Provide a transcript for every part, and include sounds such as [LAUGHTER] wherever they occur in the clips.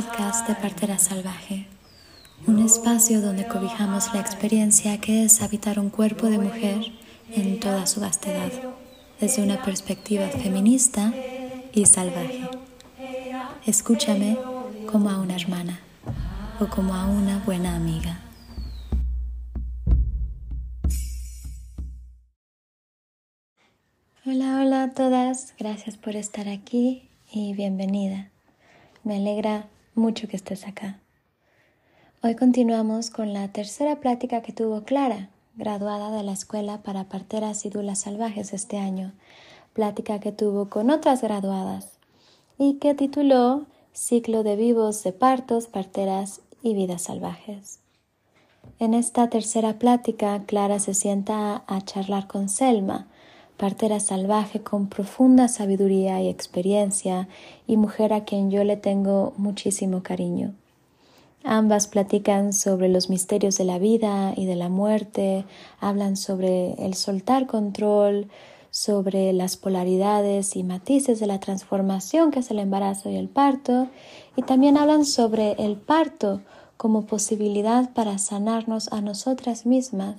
podcast de Partera Salvaje, un espacio donde cobijamos la experiencia que es habitar un cuerpo de mujer en toda su vastedad, desde una perspectiva feminista y salvaje. Escúchame como a una hermana o como a una buena amiga. Hola, hola a todas, gracias por estar aquí y bienvenida. Me alegra mucho que estés acá. Hoy continuamos con la tercera plática que tuvo Clara, graduada de la Escuela para Parteras y Dulas Salvajes este año, plática que tuvo con otras graduadas y que tituló Ciclo de vivos de partos, parteras y vidas salvajes. En esta tercera plática, Clara se sienta a charlar con Selma, partera salvaje con profunda sabiduría y experiencia y mujer a quien yo le tengo muchísimo cariño. Ambas platican sobre los misterios de la vida y de la muerte, hablan sobre el soltar control, sobre las polaridades y matices de la transformación que es el embarazo y el parto, y también hablan sobre el parto como posibilidad para sanarnos a nosotras mismas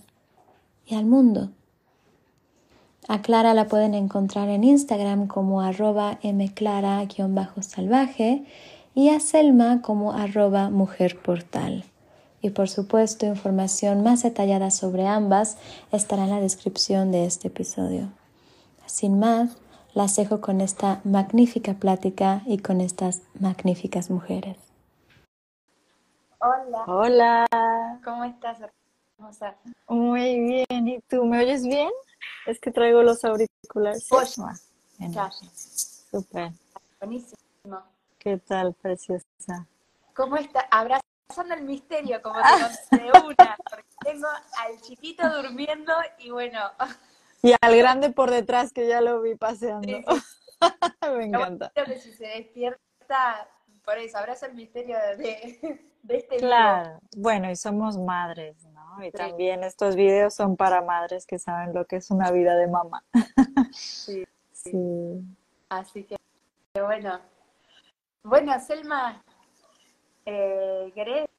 y al mundo. A Clara la pueden encontrar en Instagram como arroba mclara-salvaje y a Selma como arroba mujerportal. Y por supuesto, información más detallada sobre ambas estará en la descripción de este episodio. Sin más, las dejo con esta magnífica plática y con estas magníficas mujeres. Hola. Hola. ¿Cómo estás, hermosa? Muy bien. ¿Y tú me oyes bien? Es que traigo los auriculares. Oye, Ah, Súper. buenísimo. ¿Qué tal, preciosa? ¿Cómo está? Abrazando el misterio, como te de una, porque tengo al chiquito durmiendo y bueno, Y al grande por detrás que ya lo vi paseando. Sí, [LAUGHS] me encanta. creo que si se despierta, por eso, abraza el misterio de, de este. Claro. Bueno, y somos madres, ¿no? Y también estos videos son para madres que saben lo que es una vida de mamá. Sí. [LAUGHS] Sí. Así que, bueno. Bueno, Selma, eh, ¿querés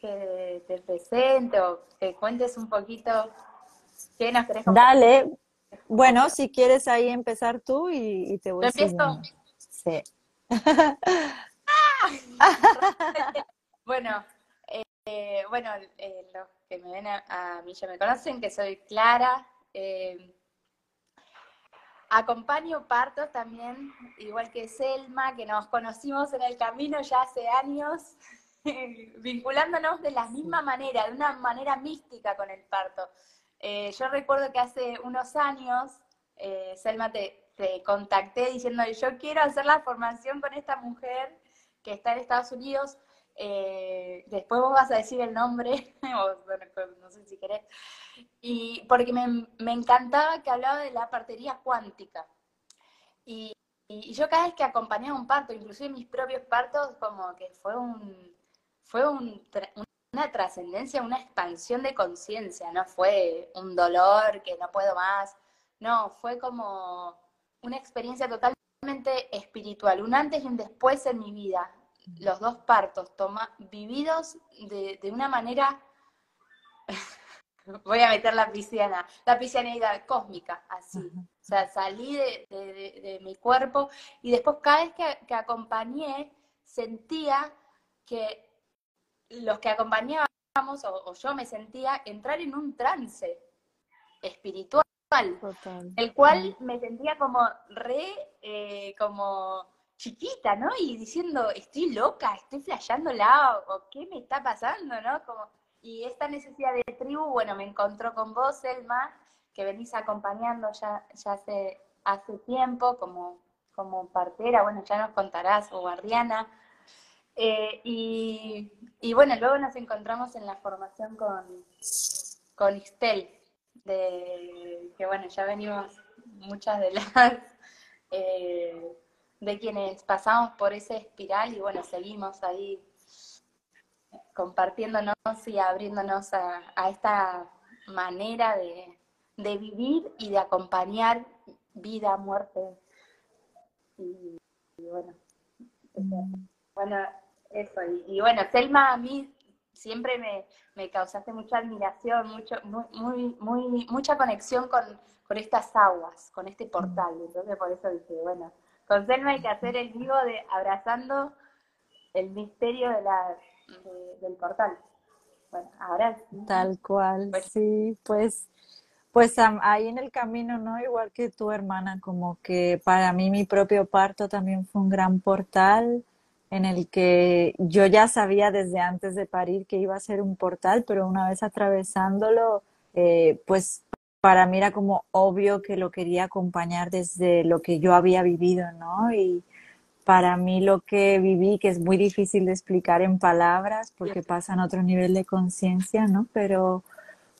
que te presente o que cuentes un poquito qué nos querés contar? Dale. Bueno, si quieres ahí empezar tú y, y te voy ¿Yo empiezo? Sí. [LAUGHS] [LAUGHS] Bueno, eh, bueno, eh, los que me ven a, mí ya me conocen, que soy Clara. eh, acompaño partos también, igual que Selma, que nos conocimos en el camino ya hace años, [LAUGHS] vinculándonos de la misma manera, de una manera mística con el parto. Eh, yo recuerdo que hace unos años, eh, Selma, te contacté diciendo, yo quiero hacer la formación con esta mujer que está en Estados Unidos. Eh, después vos vas a decir el nombre, [LAUGHS] o, bueno, no sé si querés. Y porque me, me encantaba que hablaba de la partería cuántica. Y, y yo cada vez que acompañaba un parto, inclusive mis propios partos, como que fue un fue un una trascendencia, una expansión de conciencia, no fue un dolor que no puedo más, no, fue como una experiencia totalmente espiritual, un antes y un después en mi vida, los dos partos toma, vividos de, de una manera, [LAUGHS] voy a meter la pisciana, la piscianidad cósmica, así. O sea, salí de, de- de- de mi cuerpo y después cada vez que, que acompañé sentía que los que acompañábamos, o, o yo me sentía, entrar en un trance espiritual, Total. el cual me sentía como re, eh, como chiquita, ¿no? Y diciendo, estoy loca, estoy flasheándola, o, o qué me está pasando, ¿no? Como, y esta necesidad de tribu, bueno, me encontró con vos, Selma, que venís acompañando ya, ya hace, hace tiempo como, como partera, bueno, ya nos contarás, o guardiana. Eh, y, y bueno, luego nos encontramos en la formación con, con Ixtel, de, que bueno, ya venimos muchas de las, [LAUGHS] eh, de quienes pasamos por esa espiral y bueno, seguimos ahí compartiéndonos y abriéndonos a, a esta manera de, de vivir y de acompañar vida, muerte. Y, y bueno, bueno, Eso, y, bueno, Selma a mí siempre me, me causaste mucha admiración, mucho, muy, muy, mucha conexión con, con estas aguas, con este portal. Entonces por eso dije, bueno, con Selma hay que hacer el vivo de abrazando el misterio de la, del portal. Bueno, ahora sí. Tal cual, sí, pues, pues ahí en el camino, ¿no? Igual que tu hermana, como que para mí mi propio parto también fue un gran portal en el que yo ya sabía desde antes de parir que iba a ser un portal, pero una vez atravesándolo, eh, pues para mí era como obvio que lo quería acompañar desde lo que yo había vivido, ¿no? Y para mí lo que viví, que es muy difícil de explicar en palabras porque pasa en otro nivel de conciencia, ¿no? Pero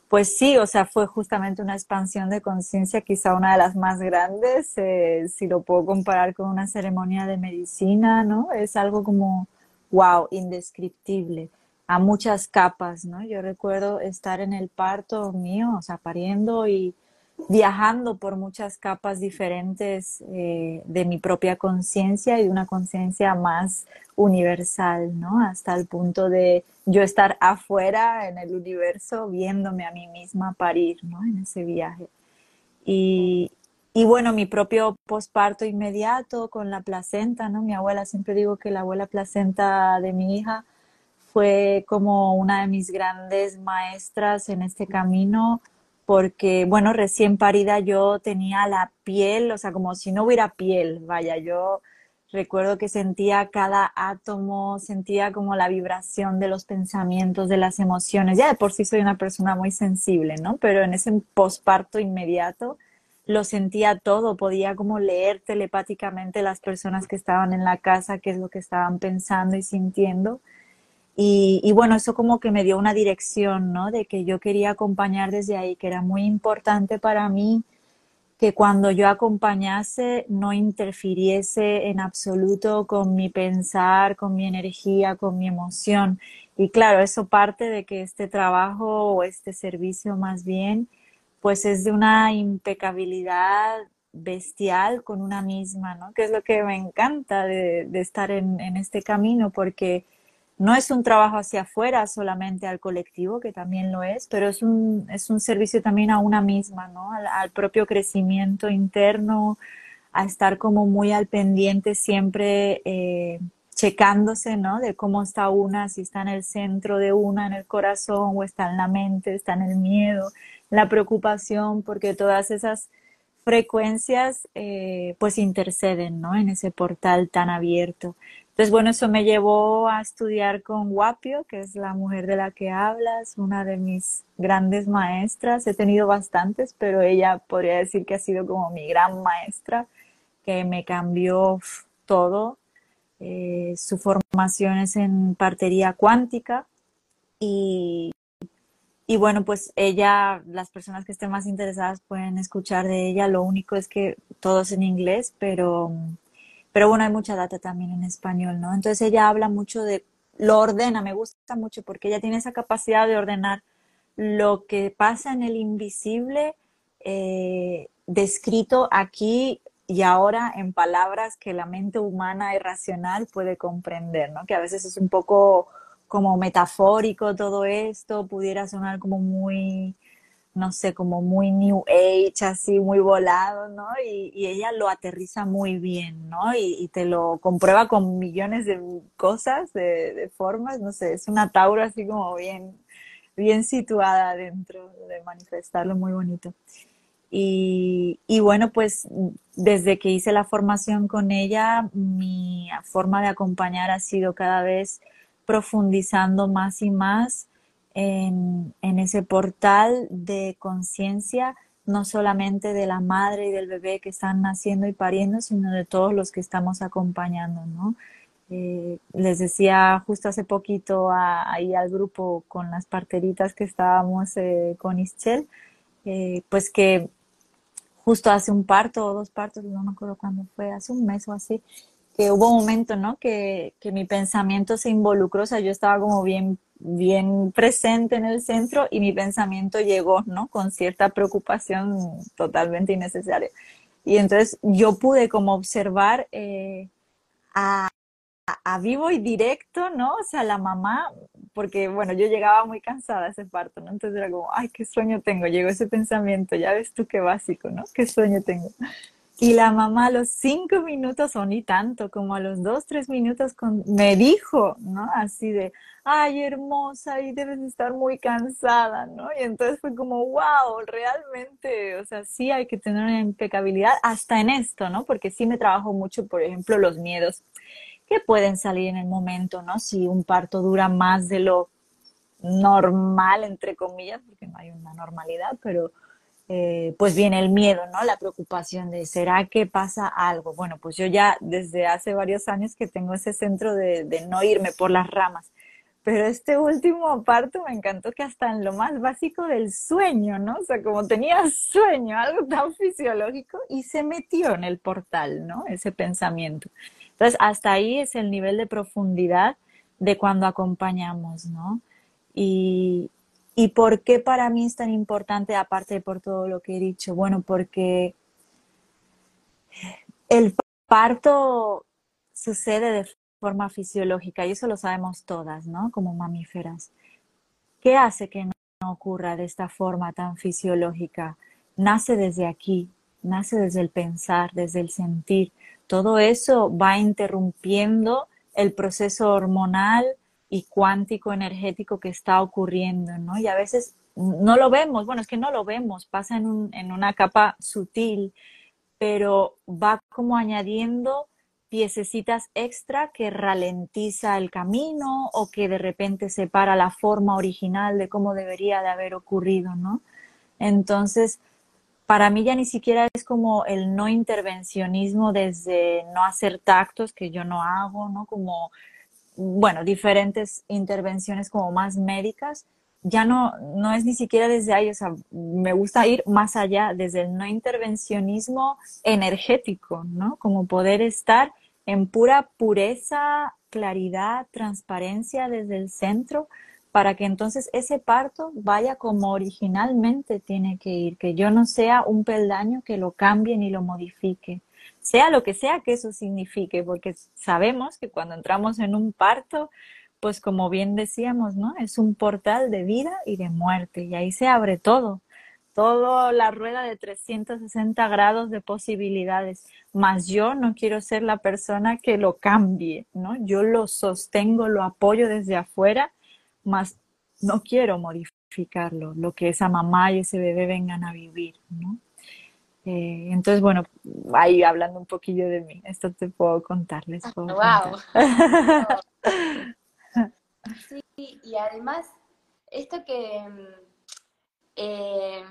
pues sí, o sea, fue justamente una expansión de conciencia, quizá una de las más grandes, eh, si lo puedo comparar con una ceremonia de medicina, ¿no? Es algo como, wow, indescriptible, a muchas capas, ¿no? Yo recuerdo estar en el parto mío, o sea, pariendo y viajando por muchas capas diferentes eh, de mi propia conciencia y de una conciencia más universal, ¿no? Hasta el punto de yo estar afuera en el universo viéndome a mí misma parir, ¿no? En ese viaje. Y, y bueno, mi propio posparto inmediato con la placenta, ¿no? Mi abuela, siempre digo que la abuela placenta de mi hija fue como una de mis grandes maestras en este camino porque, bueno, recién parida yo tenía la piel, o sea, como si no hubiera piel, vaya, yo recuerdo que sentía cada átomo, sentía como la vibración de los pensamientos, de las emociones, ya de por sí soy una persona muy sensible, ¿no? Pero en ese posparto inmediato lo sentía todo, podía como leer telepáticamente las personas que estaban en la casa, qué es lo que estaban pensando y sintiendo. Y, bueno, eso como que me dio una dirección, ¿no? De que yo quería acompañar desde ahí, que era muy importante para mí que cuando yo acompañase no interfiriese en absoluto con mi pensar, con mi energía, con mi emoción. Y claro, eso parte de que este trabajo o este servicio más bien, pues es de una impecabilidad bestial con una misma, ¿no? Que es lo que me encanta de, de estar en, en este camino, porque no es un trabajo hacia afuera solamente al colectivo, que también lo es, pero es un, es un servicio también a una misma, ¿no? Al, propio crecimiento interno, a estar como muy al pendiente siempre eh, checándose, ¿no? De cómo está una, si está en el centro de una, en el corazón, o está en la mente, está en el miedo, la preocupación, porque todas esas frecuencias eh, pues interceden, ¿no? En ese portal tan abierto. Entonces, bueno, eso me llevó a estudiar con Guapio, que es la mujer de la que hablas, una de mis grandes maestras. He tenido bastantes, pero ella podría decir que ha sido como mi gran maestra, que me cambió todo. Eh, su formación es en partería cuántica y, y bueno, pues ella, las personas que estén más interesadas pueden escuchar de ella. Lo único es que todo es en inglés, pero pero bueno, hay mucha data también en español, ¿no? Entonces ella habla mucho de, lo ordena, me gusta mucho porque ella tiene esa capacidad de ordenar lo que pasa en el invisible eh, descrito aquí y ahora en palabras que la mente humana y racional puede comprender, ¿no? Que a veces es un poco como metafórico todo esto, pudiera sonar como muy no sé, como muy New Age, así muy volado, ¿no? Y, ella lo aterriza muy bien, ¿no? Y, te lo comprueba con millones de cosas, de, formas, no sé, es una Tauro así como bien, bien situada dentro de manifestarlo, muy bonito. Y, y, bueno, pues desde que hice la formación con ella, mi forma de acompañar ha sido cada vez profundizando más y más en, ese portal de conciencia, no solamente de la madre y del bebé que están naciendo y pariendo, sino de todos los que estamos acompañando, ¿no? Eh, les decía justo hace poquito ahí al grupo con las parteritas que estábamos eh, con Ischel, eh, pues que justo hace un parto o dos partos, no me acuerdo cuándo fue, hace un mes o así, que hubo un momento, ¿no? Que, que mi pensamiento se involucró, o sea, yo estaba como bien bien presente en el centro y mi pensamiento llegó, ¿no? Con cierta preocupación totalmente innecesaria. Y entonces yo pude como observar eh, a, a, vivo y directo, ¿no? O sea, la mamá, porque bueno, yo llegaba muy cansada a ese parto, ¿no? Entonces era como, ay, qué sueño tengo, llegó ese pensamiento, ya ves tú qué básico, ¿no? Qué sueño tengo. Y la mamá a los cinco minutos, o ni tanto, como a los dos, tres minutos, con, me dijo, ¿no? Así de, ay, hermosa, y debes estar muy cansada, ¿no? Y entonces fue como, wow, realmente, o sea, sí hay que tener una impecabilidad hasta en esto, ¿no? Porque sí me trabajo mucho, por ejemplo, los miedos que pueden salir en el momento, ¿no? Si un parto dura más de lo normal, entre comillas, porque no hay una normalidad, pero eh, pues viene el miedo, ¿no? La preocupación de, ¿será que pasa algo? Bueno, pues yo ya desde hace varios años que tengo ese centro de, de no irme por las ramas. Pero este último parto me encantó que hasta en lo más básico del sueño, ¿no? O sea, como tenía sueño, algo tan fisiológico, y se metió en el portal, ¿no? Ese pensamiento. Entonces, hasta ahí es el nivel de profundidad de cuando acompañamos, ¿no? Y, ¿Y por qué para mí es tan importante, aparte por todo lo que he dicho? Bueno, porque el parto sucede de forma fisiológica y eso lo sabemos todas, ¿no? Como mamíferas. ¿Qué hace que no ocurra de esta forma tan fisiológica? Nace desde aquí, nace desde el pensar, desde el sentir. Todo eso va interrumpiendo el proceso hormonal, y cuántico energético que está ocurriendo, ¿no? Y a veces no lo vemos, bueno, es que no lo vemos, pasa en, un, en una capa sutil, pero va como añadiendo piececitas extra que ralentiza el camino o que de repente separa la forma original de cómo debería de haber ocurrido, ¿no? Entonces, para mí ya ni siquiera es como el no intervencionismo desde no hacer tactos, que yo no hago, ¿no? Como bueno, diferentes intervenciones como más médicas, ya no, no es ni siquiera desde ahí, o sea, me gusta ir más allá, desde el no intervencionismo energético, ¿no? Como poder estar en pura pureza, claridad, transparencia desde el centro, para que entonces ese parto vaya como originalmente tiene que ir, que yo no sea un peldaño que lo cambie ni lo modifique sea lo que sea que eso signifique, porque sabemos que cuando entramos en un parto, pues como bien decíamos, ¿no? Es un portal de vida y de muerte, y ahí se abre todo, toda la rueda de 360 grados de posibilidades, mas yo no quiero ser la persona que lo cambie, ¿no? Yo lo sostengo, lo apoyo desde afuera, mas no quiero modificarlo, lo que esa mamá y ese bebé vengan a vivir, ¿no? Eh, entonces, bueno, ahí hablando un poquillo de mí, esto te puedo contarles. wow. [LAUGHS] sí, y además, esto que eh,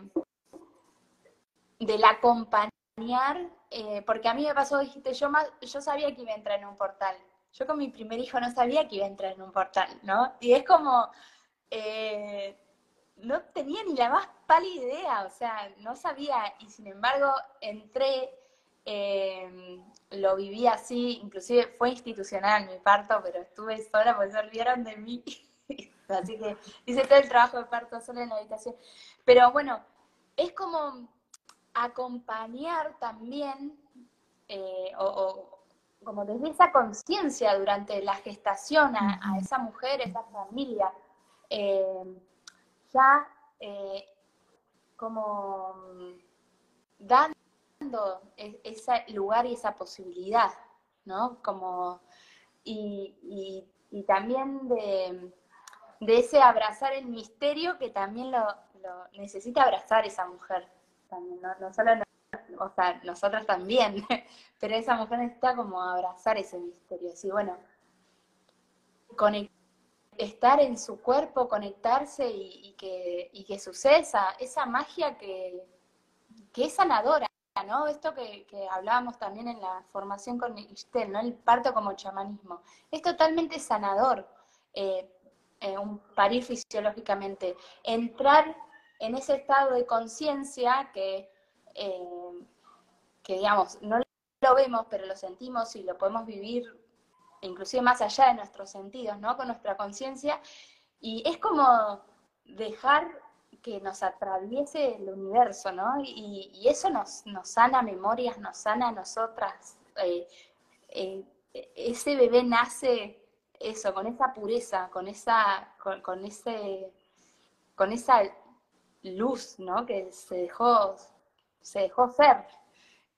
del acompañar, eh, porque a mí me pasó, dijiste, yo, más, yo sabía que iba a entrar en un portal. Yo con mi primer hijo no sabía que iba a entrar en un portal, ¿no? Y es como, no tenía ni la más pálida idea, o sea, no sabía, y sin embargo entré, em, lo viví así, inclusive fue institucional mi parto, pero estuve sola porque se olvidaron de mí, [LAUGHS] así que hice todo el trabajo de parto sola en la habitación. Pero bueno, es como acompañar también, eh, o, como desde esa conciencia durante la gestación a, a, esa mujer, a esa familia. Eh, ya eh, como mm, dando ese lugar y esa posibilidad, ¿no? Como, y, también de, ese abrazar el misterio que también lo, necesita abrazar esa mujer, también, no, solo o sea, nosotros también, [LAUGHS] pero esa mujer necesita como abrazar ese misterio, así bueno, conectar estar en su cuerpo, conectarse y, que, y suceda esa, magia que, es sanadora, ¿no? Esto que, hablábamos también en la formación con Estel, ¿no? El parto como chamanismo. Es totalmente sanador eh, eh, un parir fisiológicamente. Entrar en ese estado de conciencia eh, que, digamos, no lo vemos, pero lo sentimos y lo podemos vivir inclusive más allá de nuestros sentidos, ¿no? Con nuestra conciencia. Y es como dejar que nos atraviese el universo, ¿no? Y, eso nos, nos, sana memorias, nos sana a nosotras. Eh, eh, ese bebé nace eso, con esa pureza, con esa, con, ese, con esa luz, ¿no? Que se dejó, se dejó ser.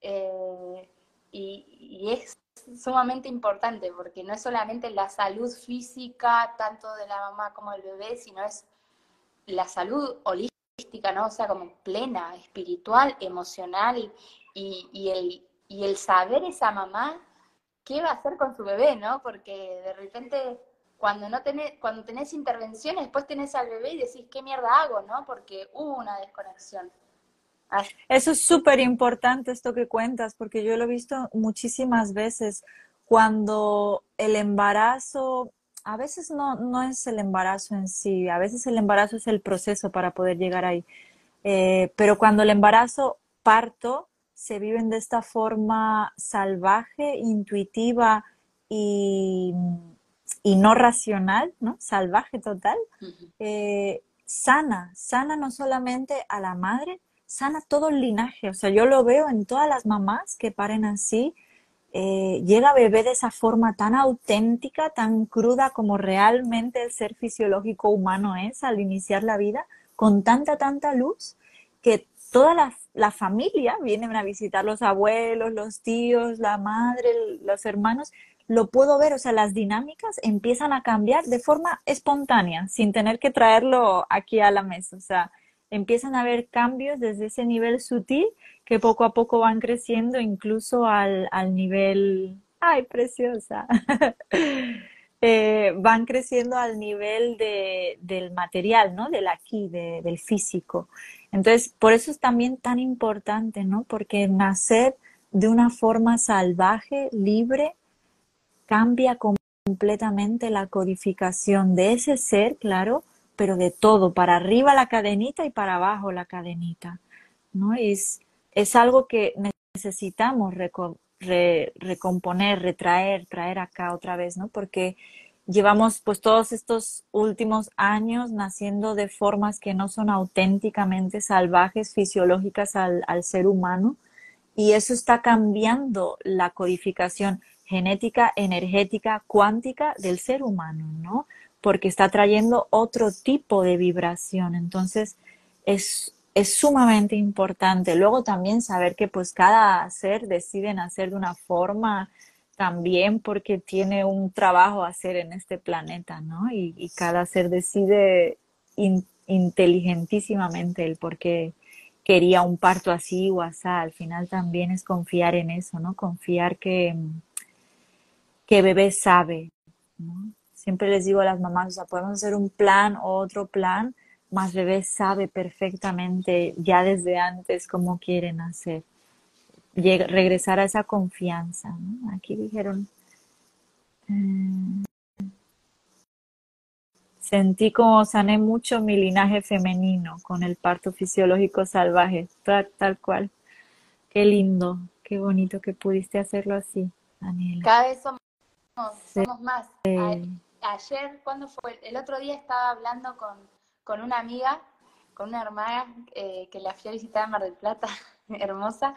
Eh, y, es sumamente importante porque no es solamente la salud física, tanto de la mamá como del bebé, sino es la salud holística, ¿no? O sea, como plena, espiritual, emocional y, el, y el saber esa mamá qué va a hacer con su bebé, ¿no? Porque de repente cuando no tenés, cuando tenés intervenciones, después tenés al bebé y decís, ¿qué mierda hago, no? Porque hubo una desconexión. Eso es súper importante esto que cuentas, porque yo lo he visto muchísimas veces. Cuando el embarazo, a veces no, no es el embarazo en sí, a veces el embarazo es el proceso para poder llegar ahí, eh, pero cuando el embarazo parto se viven de esta forma salvaje, intuitiva y, y no racional, ¿no? Salvaje total, eh, sana, sana no solamente a la madre, sana todo el linaje. O sea, yo lo veo en todas las mamás que paren así. Eh, llega bebé de esa forma tan auténtica, tan cruda como realmente el ser fisiológico humano es al iniciar la vida, con tanta, tanta luz, que toda la, la familia vienen a visitar los abuelos, los tíos, la madre, los hermanos, lo puedo ver, o sea, las dinámicas empiezan a cambiar de forma espontánea, sin tener que traerlo aquí a la mesa. O sea, empiezan a haber cambios desde ese nivel sutil que poco a poco van creciendo incluso al, al nivel, ay, preciosa, [LAUGHS] eh, van creciendo al nivel de, del material, ¿no? Del aquí, de, del físico. Entonces, por eso es también tan importante, ¿no? Porque nacer de una forma salvaje, libre, cambia completamente la codificación de ese ser, claro, pero de todo, para arriba la cadenita y para abajo la cadenita, ¿no? Es, es algo que necesitamos recomponer, retraer, traer acá otra vez, ¿no? Porque llevamos pues todos estos últimos años naciendo de formas que no son auténticamente salvajes, fisiológicas al, al ser humano, y eso está cambiando la codificación genética, energética, cuántica del ser humano, ¿no? Porque está trayendo otro tipo de vibración. Entonces, es, es sumamente importante. Luego también saber que pues cada ser decide nacer de una forma también porque tiene un trabajo a hacer en este planeta, ¿no? Y, cada ser decide inteligentísimamente el por qué quería un parto así o así. Al final también es confiar en eso, ¿no? Confiar que, que bebé sabe, ¿no? Siempre les digo a las mamás, o sea, podemos hacer un plan o otro plan, más bebé sabe perfectamente ya desde antes cómo quieren hacer. regresar a esa confianza. Aquí dijeron, eh, sentí como sané mucho mi linaje femenino con el parto fisiológico salvaje, tal, cual. Qué lindo, qué bonito que pudiste hacerlo así, Daniela. Cada vez somos, somos más ayer, ¿cuándo fue? El otro día estaba hablando con, una amiga, con una hermana eh, que la fui a visitar en Mar del Plata, [LAUGHS] hermosa.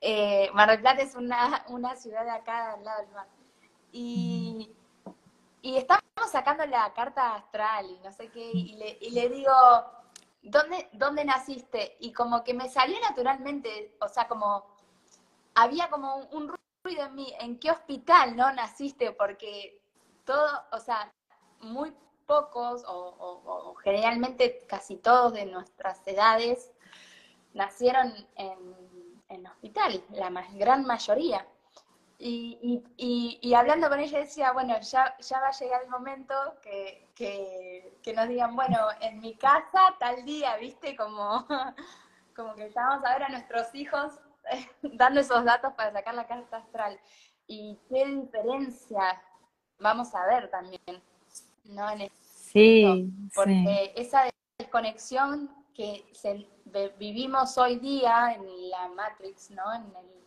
Eh, Mar del Plata es una, una ciudad de acá al lado del mar. Y, y estábamos sacando la carta astral y no sé qué, y le, y le digo, ¿dónde, ¿dónde naciste? Y como que me salió naturalmente, o sea, como había como un ruido en mí, ¿en qué hospital no naciste? Porque todo, o sea, muy pocos o, generalmente casi todos de nuestras edades nacieron en, en hospital, la más, gran mayoría. Y, y, hablando con ella decía, bueno, ya, ya va a llegar el momento que, que, nos digan, bueno, en mi casa tal día, ¿viste? Como, [LAUGHS] como que estamos a ver a nuestros hijos [LAUGHS] dando esos datos para sacar la carta astral. Y qué diferencia vamos a ver también, ¿no? sí, porque esa desconexión que vivimos hoy día en la Matrix, ¿no? En el,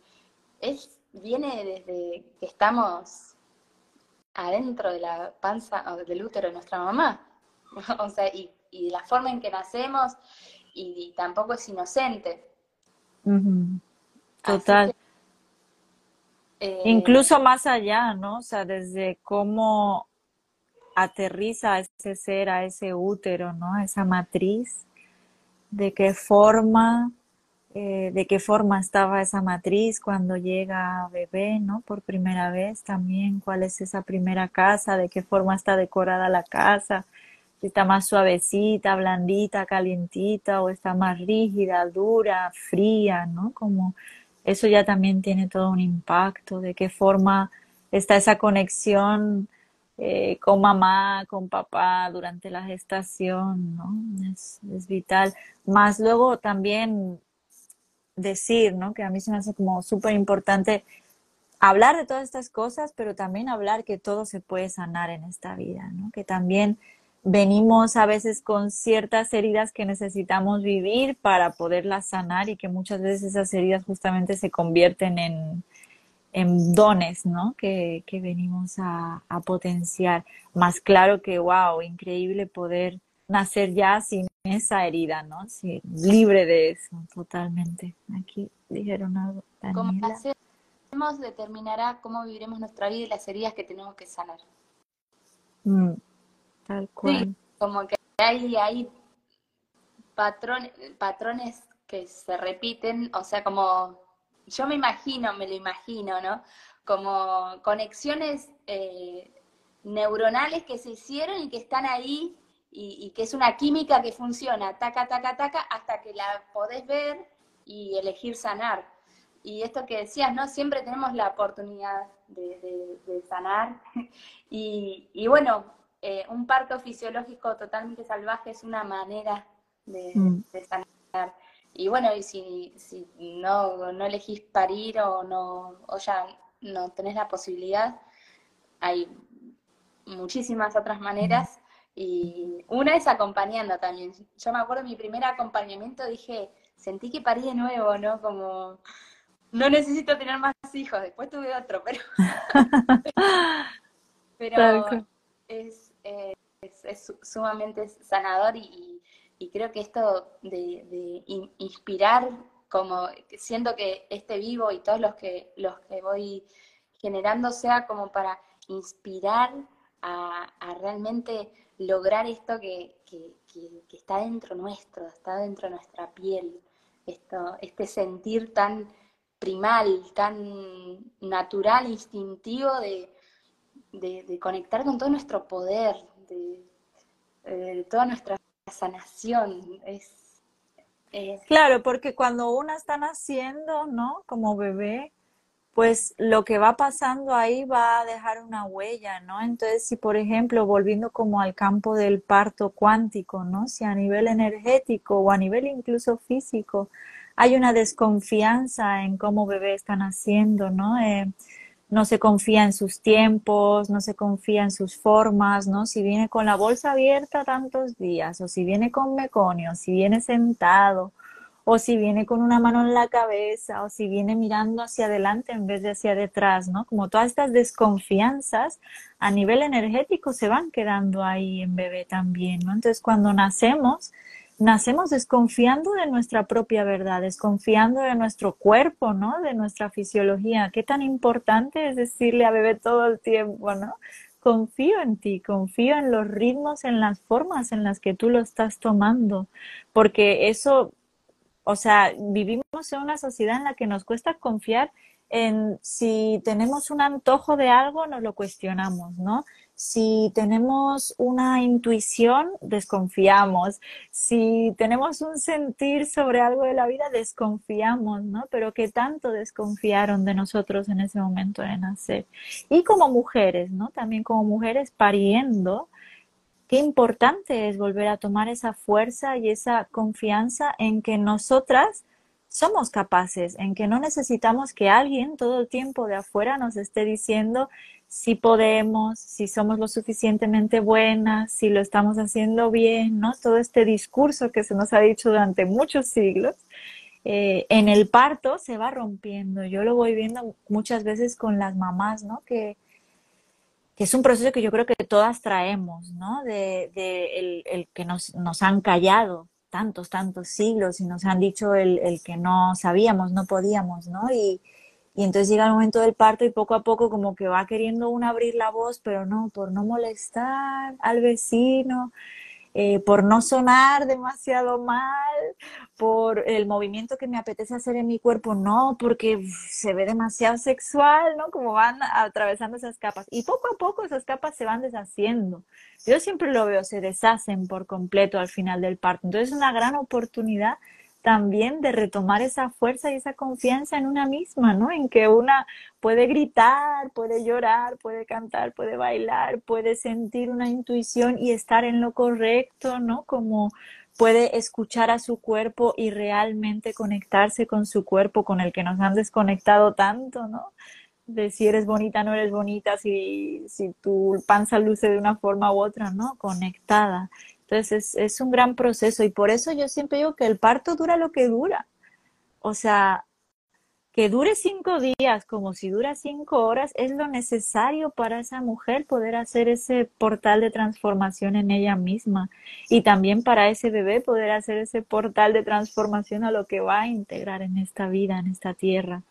es, viene desde que estamos adentro de la panza o del útero de nuestra mamá. [LAUGHS] o sea, y, y, la forma en que nacemos y, tampoco es inocente. Total Eh, Incluso más allá, ¿no? O sea, desde cómo aterriza ese ser a ese útero, ¿no? A esa matriz, de qué forma, eh, de qué forma estaba esa matriz cuando llega bebé, ¿no? Por primera vez también, cuál es esa primera casa, de qué forma está decorada la casa, si está más suavecita, blandita, calientita, o está más rígida, dura, fría, ¿no? Como eso ya también tiene todo un impacto, de qué forma está esa conexión eh, con mamá, con papá durante la gestación, ¿no? Es, es, vital. Más luego también decir, ¿no? Que a mí se me hace como súper importante hablar de todas estas cosas, pero también hablar que todo se puede sanar en esta vida, ¿no? Que también venimos a veces con ciertas heridas que necesitamos vivir para poderlas sanar y que muchas veces esas heridas justamente se convierten en, en dones, ¿no? Que, que venimos a, a, potenciar. Más claro que, wow, increíble poder nacer ya sin esa herida, ¿no? Sí, libre de eso, totalmente. Aquí dijeron algo. Como hacemos determinará cómo viviremos nuestra vida y las heridas que tenemos que sanar. Mm. Tal cual. como que hay, hay patrones, patrones que se repiten, o sea, como yo me imagino, me lo imagino, ¿no? Como conexiones eh, neuronales que se hicieron y que están ahí y, y, que es una química que funciona, taca, taca, taca, hasta que la podés ver y elegir sanar. Y esto que decías, ¿no? Siempre tenemos la oportunidad de, de, sanar. [LAUGHS] Y, y, bueno, eh, un parto fisiológico totalmente salvaje es una manera de, mm. sanar. Y bueno, y si, si no, no elegís parir o no, o ya no tenés la posibilidad, hay muchísimas otras maneras. Y una es acompañando también. Yo me acuerdo mi primer acompañamiento dije, sentí que parí de nuevo, ¿no? Como, no necesito tener más hijos, después tuve otro, pero... [LAUGHS] [LAUGHS] pero es, es, sumamente sanador y, creo que esto de, inspirar, como siento que este vivo y todos los que, los que voy generando sea como para inspirar a, realmente lograr esto que, está dentro nuestro, está dentro de nuestra piel, esto, este sentir tan primal, tan natural, instintivo de, de, conectar con todo nuestro poder, de, toda nuestra sanación. Es, Claro, porque cuando una está naciendo, ¿no? Como bebé, pues lo que va pasando ahí va a dejar una huella, ¿no? Entonces, si por ejemplo, volviendo como al campo del parto cuántico, ¿no? Si a nivel energético o a nivel incluso físico hay una desconfianza en cómo bebé está naciendo, ¿no? Eh, no se confía en sus tiempos, no se confía en sus formas, ¿no? Si viene con la bolsa abierta tantos días, o si viene con meconio, si viene sentado, o si viene con una mano en la cabeza, o si viene mirando hacia adelante en vez de hacia detrás, ¿no? Como todas estas desconfianzas a nivel energético se van quedando ahí en bebé también, ¿no? Entonces cuando nacemos, nacemos desconfiando de nuestra propia verdad, desconfiando de nuestro cuerpo, ¿no? De nuestra fisiología. Qué tan importante es decirle a bebé todo el tiempo, ¿no? Confío en ti, confío en los ritmos, en las formas en las que tú lo estás tomando, porque eso, o sea, vivimos en una sociedad en la que nos cuesta confiar en si tenemos un antojo de algo, nos lo cuestionamos, ¿no? Si tenemos una intuición, desconfiamos. Si tenemos un sentir sobre algo de la vida, desconfiamos, ¿no? Pero ¿qué tanto desconfiaron de nosotros en ese momento de nacer? Y como mujeres, ¿no? También como mujeres pariendo, qué importante es volver a tomar esa fuerza y esa confianza en que nosotras somos capaces, en que no necesitamos que alguien todo el tiempo de afuera nos esté diciendo si podemos, si somos lo suficientemente buenas, si lo estamos haciendo bien, ¿no? Todo este discurso que se nos ha dicho durante muchos siglos, eh, en el parto se va rompiendo. Yo lo voy viendo muchas veces con las mamás, ¿no? Que, que es un proceso que yo creo que todas traemos, ¿no? De, de el, que nos, nos han callado tantos, tantos siglos y nos han dicho el, el que no sabíamos, no podíamos, ¿no? Y, Y entonces llega el momento del parto y poco a poco como que va queriendo uno abrir la voz, pero no, por no molestar al vecino, eh, por no sonar demasiado mal, por el movimiento que me apetece hacer en mi cuerpo, no, porque se ve demasiado sexual, ¿no? Como van atravesando esas capas. Y poco a poco esas capas se van deshaciendo. Yo siempre lo veo, se deshacen por completo al final del parto. Entonces es una gran oportunidad también de retomar esa fuerza y esa confianza en una misma, ¿no? En que una puede gritar, puede llorar, puede cantar, puede bailar, puede sentir una intuición y estar en lo correcto, ¿no? Como puede escuchar a su cuerpo y realmente conectarse con su cuerpo, con el que nos han desconectado tanto, ¿no? De si eres bonita, no eres bonita, si, si tu panza luce de una forma u otra, ¿no? Conectada. Entonces es, un gran proceso y por eso yo siempre digo que el parto dura lo que dura. O sea, que dure cinco días como si dura cinco horas es lo necesario para esa mujer poder hacer ese portal de transformación en ella misma y también para ese bebé poder hacer ese portal de transformación a lo que va a integrar en esta vida, en esta tierra.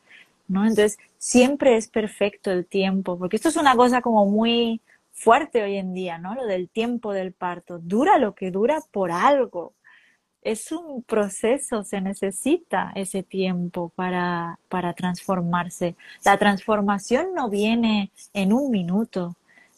¿no? Entonces, siempre es perfecto el tiempo, porque esto es una cosa como muy, fuerte hoy en día, ¿no? Lo del tiempo del parto. Dura lo que dura por algo. Es un proceso, se necesita ese tiempo para, para transformarse. La transformación no viene en un minuto.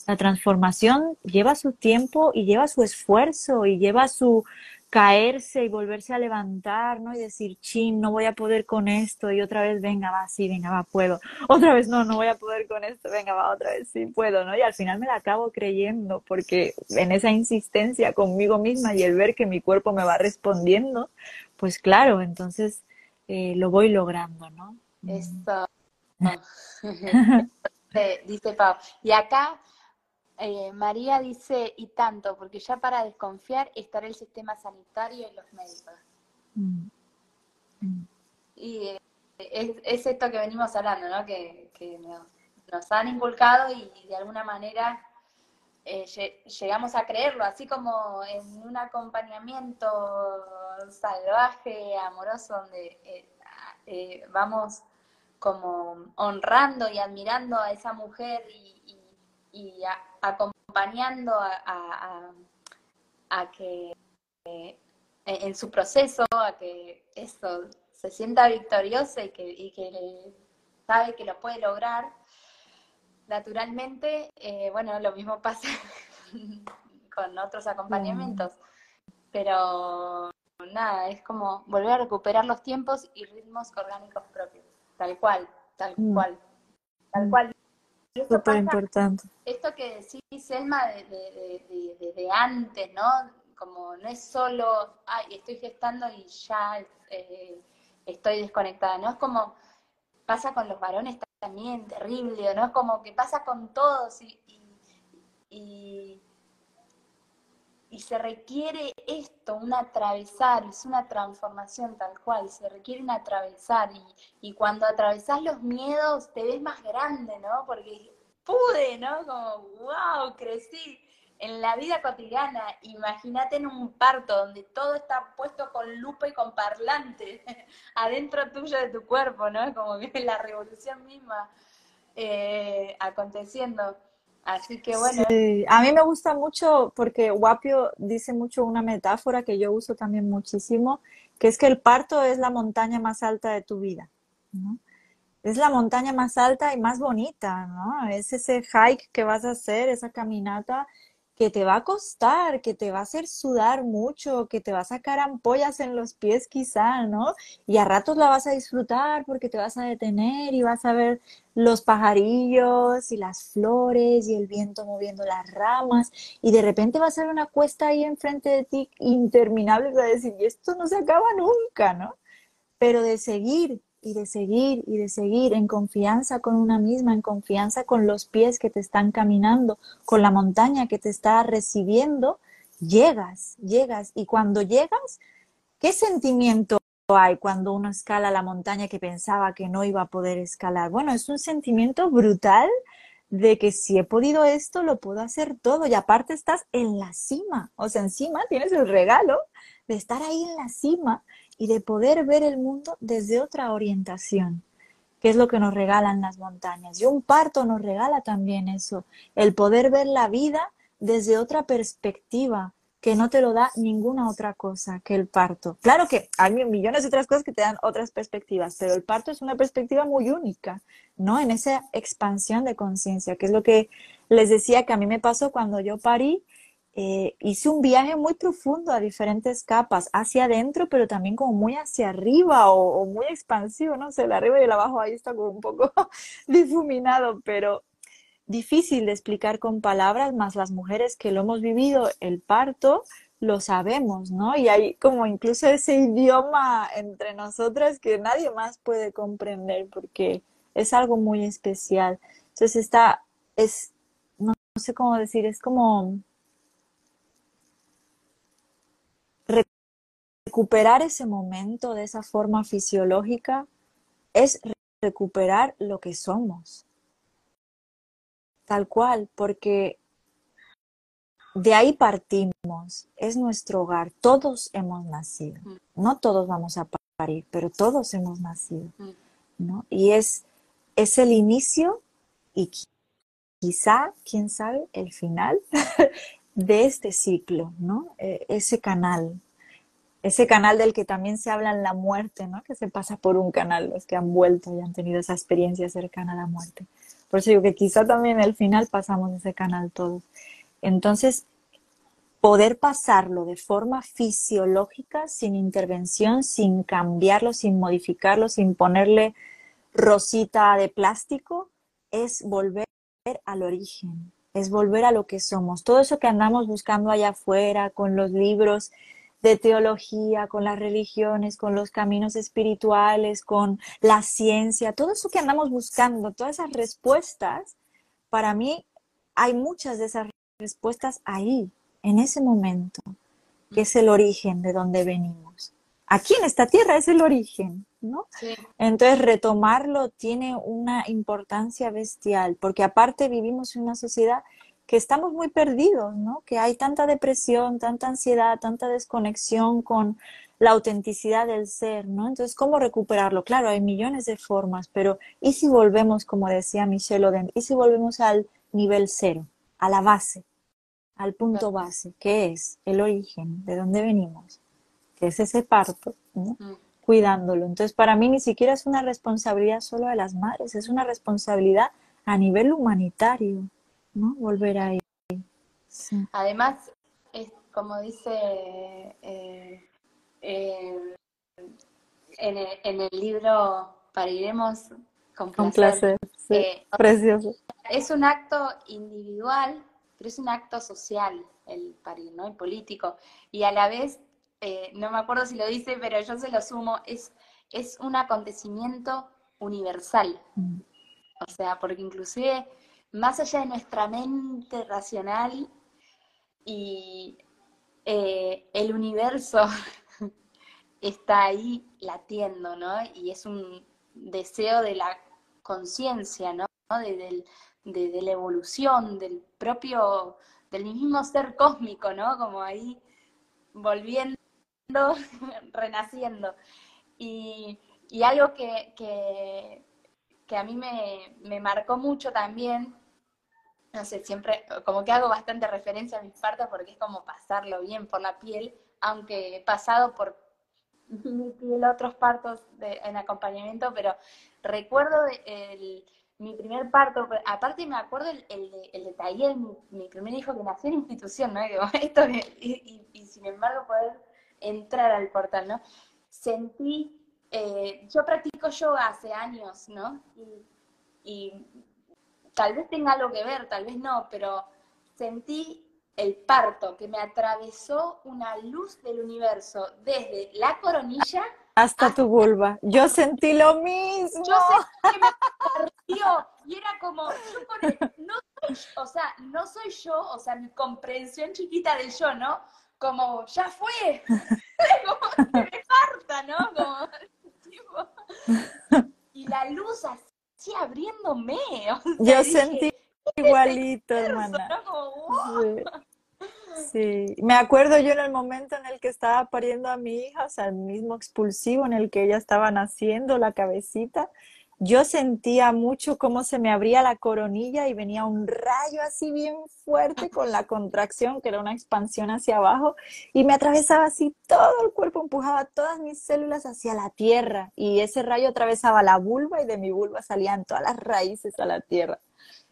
La transformación lleva su tiempo y lleva su esfuerzo y lleva su, caerse y volverse a levantar, ¿no? Y decir, chin, no voy a poder con esto, y otra vez, venga, va, sí, venga, va, puedo. Otra vez, no, no voy a poder con esto, venga, va, otra vez, sí, puedo, ¿no? Y al final me la acabo creyendo, porque en esa insistencia conmigo misma y el ver que mi cuerpo me va respondiendo, pues claro, entonces eh, lo voy logrando, ¿no? Eso. [LAUGHS] [LAUGHS] dice Pau. Y acá eh, María dice, y tanto, porque ya para desconfiar estará el sistema sanitario y los médicos. Mm. Mm. Y eh, es, esto que venimos hablando, ¿no? Que, nos, han inculcado y de alguna manera eh, llegamos a creerlo, así como en un acompañamiento salvaje, amoroso, donde vamos como honrando y admirando a esa mujer y, y acompañando a, que eh, en su proceso, a que eso se sienta victoriosa y que, que sabe que lo puede lograr, naturalmente, eh, bueno, lo mismo pasa [LAUGHS] con otros acompañamientos, pero nada, es como volver a recuperar los tiempos y ritmos orgánicos propios, tal cual, tal mm. cual, tal cual. Súper importante. Esto que decís, Selma, de, de, antes, ¿no? Como no es solo, ay, estoy gestando y ya eh, estoy desconectada, ¿no? Es como pasa con los varones también, terrible, ¿no? Es como que pasa con todos y, y, y, se requiere esto, un atravesar, es una transformación tal cual, se requiere un atravesar y, y cuando atravesás los miedos te ves más grande, ¿no? Porque pude, ¿no? Como, wow, crecí. En la vida cotidiana, imagínate en un parto donde todo está puesto con lupa y con parlante [LAUGHS] adentro tuyo de tu cuerpo, ¿no? Como que la revolución misma eh, aconteciendo. Así que bueno. A mí me gusta mucho porque Guapio dice mucho una metáfora que yo uso también muchísimo, que es que el parto es la montaña más alta de tu vida. ¿no? es la montaña más alta y más bonita, ¿no? Es ese hike que vas a hacer, esa caminata que te va a costar, que te va a hacer sudar mucho, que te va a sacar ampollas en los pies quizá, ¿no? Y a ratos la vas a disfrutar porque te vas a detener y vas a ver los pajarillos y las flores y el viento moviendo las ramas y de repente va a ser una cuesta ahí enfrente de ti interminable vas a decir, y esto no se acaba nunca, ¿no? Pero de seguir y de seguir y de seguir en confianza con una misma, en confianza con los pies que te están caminando, con la montaña que te está recibiendo, llegas, llegas. Y cuando llegas, ¿qué sentimiento hay cuando uno escala la montaña que pensaba que no iba a poder escalar? Bueno, es un sentimiento brutal de que si he podido esto, lo puedo hacer todo. Y aparte estás en la cima, o sea, encima tienes el regalo de estar ahí en la cima y de poder ver el mundo desde otra orientación, que es lo que nos regalan las montañas. Y un parto nos regala también eso, el poder ver la vida desde otra perspectiva, que no te lo da ninguna otra cosa que el parto. Claro que hay millones de otras cosas que te dan otras perspectivas, pero el parto es una perspectiva muy única, ¿no? En esa expansión de conciencia, que es lo que les decía que a mí me pasó cuando yo parí, eh, hice un viaje muy profundo a diferentes capas, hacia adentro, pero también como muy hacia arriba o, muy expansivo, no sé, el arriba y el abajo ahí está como un poco [LAUGHS] difuminado, pero difícil de explicar con palabras, más las mujeres que lo hemos vivido, el parto, lo sabemos, ¿no? Y hay como incluso ese idioma entre nosotras que nadie más puede comprender porque es algo muy especial. Entonces está, es, no, sé cómo decir, es como recuperar ese momento de esa forma fisiológica es recuperar lo que somos. Tal cual, porque de ahí partimos, es nuestro hogar, todos hemos nacido, mm. no todos vamos a parir, pero todos hemos nacido, mm. ¿no? Y es, es el inicio y quizá, quién sabe, el final [LAUGHS] de este ciclo, ¿no? E, ese canal, ese canal del que también se habla en la muerte, ¿no? Que se pasa por un canal, los que han vuelto y han tenido esa experiencia cercana a la muerte. Por eso digo que quizá también al final pasamos ese canal todos. Entonces, poder pasarlo de forma fisiológica, sin intervención, sin cambiarlo, sin modificarlo, sin ponerle rosita de plástico, es volver al origen, es volver a lo que somos. Todo eso que andamos buscando allá afuera, con los libros de teología, con las religiones, con los caminos espirituales, con la ciencia, todo eso que andamos buscando, todas esas respuestas, para mí hay muchas de esas respuestas ahí, en ese momento, que es el origen de donde venimos. Aquí en esta tierra es el origen, ¿no? Entonces retomarlo tiene una importancia bestial, porque aparte vivimos en una sociedad que estamos muy perdidos, ¿no? Que hay tanta depresión, tanta ansiedad, tanta desconexión con la autenticidad del ser, ¿no? Entonces, ¿cómo recuperarlo? Claro, hay millones de formas, pero ¿y si volvemos, como decía Michelle Oden, ¿y si volvemos al nivel cero, a la base, al punto base, que es el origen, de dónde venimos, que es ese parto, ¿no? Mm. cuidándolo. Entonces, para mí ni siquiera es una responsabilidad solo de las madres, es una responsabilidad a nivel humanitario. ¿No? Volver ahí. Además, es como dice eh, eh, en, el, en, el, libro Pariremos con placer. Con placer eh, Precioso. Es un acto individual, pero es un acto social el parir, ¿no? El político. Y a la vez, no me acuerdo si lo dice, pero yo se lo sumo, es, es un acontecimiento universal. Mm. O sea, porque inclusive más allá de nuestra mente racional y eh, el universo [LAUGHS] está ahí latiendo, ¿no? Y es un deseo de la conciencia, ¿no? De, la evolución, del propio, del mismo ser cósmico, ¿no? Como ahí volviendo, [LAUGHS] renaciendo. Y, algo que, que, a mí me marcó mucho también no sé, siempre, como que hago bastante referencia a mis partos porque es como pasarlo bien por la piel, aunque he pasado por [LAUGHS] mi piel otros partos en acompañamiento, pero recuerdo el, mi primer parto, aparte me acuerdo el, el, detalle de mi, primer hijo que nació en institución, ¿no? [LAUGHS] Esto, y, y, sin embargo poder entrar al portal, ¿no? Sentí, eh, yo practico yoga hace años, ¿no? y tal vez tenga algo que ver, tal vez no, pero sentí el parto que me atravesó una luz del universo desde la coronilla hasta, tu vulva. Yo sentí lo mismo. Yo sentí que me partió y era como, yo no soy, o sea, no soy yo, o sea, mi comprensión chiquita del yo, ¿no? Como, ya fue, [LAUGHS] como que me parta, ¿no? Como, tipo, y la luz así abriéndome. [LAUGHS] Yo sentí igualito, hermana. sí. me acuerdo yo en el momento en el que estaba pariendo a mi hija, o sea, el mismo expulsivo en el que ella estaba naciendo, la cabecita, yo sentía mucho cómo se me abría la coronilla y venía un rayo así bien fuerte con la contracción, que era una expansión hacia abajo, y me atravesaba así todo el cuerpo, empujaba todas mis células hacia la tierra, y ese rayo atravesaba la vulva y de mi vulva salían todas las raíces a la tierra.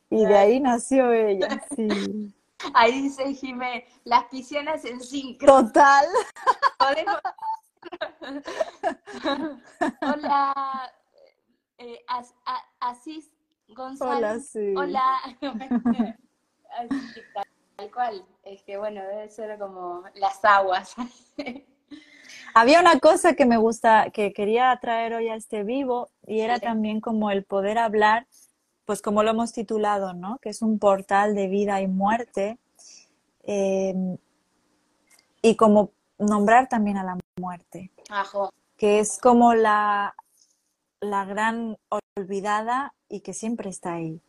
Y de ahí nació ella, [LAUGHS] sí. Ahí dice Jimé, las piscinas en cinco. Total. [LAUGHS] Hola, eh, Asís González. Hola, sí. Hola. [LAUGHS] [LAUGHS] tal cual. Es que bueno, debe ser como las aguas. [LAUGHS] Había una cosa que me gusta, que quería traer hoy a este vivo, y era también como el poder hablar, pues como lo hemos titulado, ¿no? Que es un portal de vida y muerte. Eh, y como nombrar también a la muerte. Que es como la, la gran olvidada y que siempre está ahí.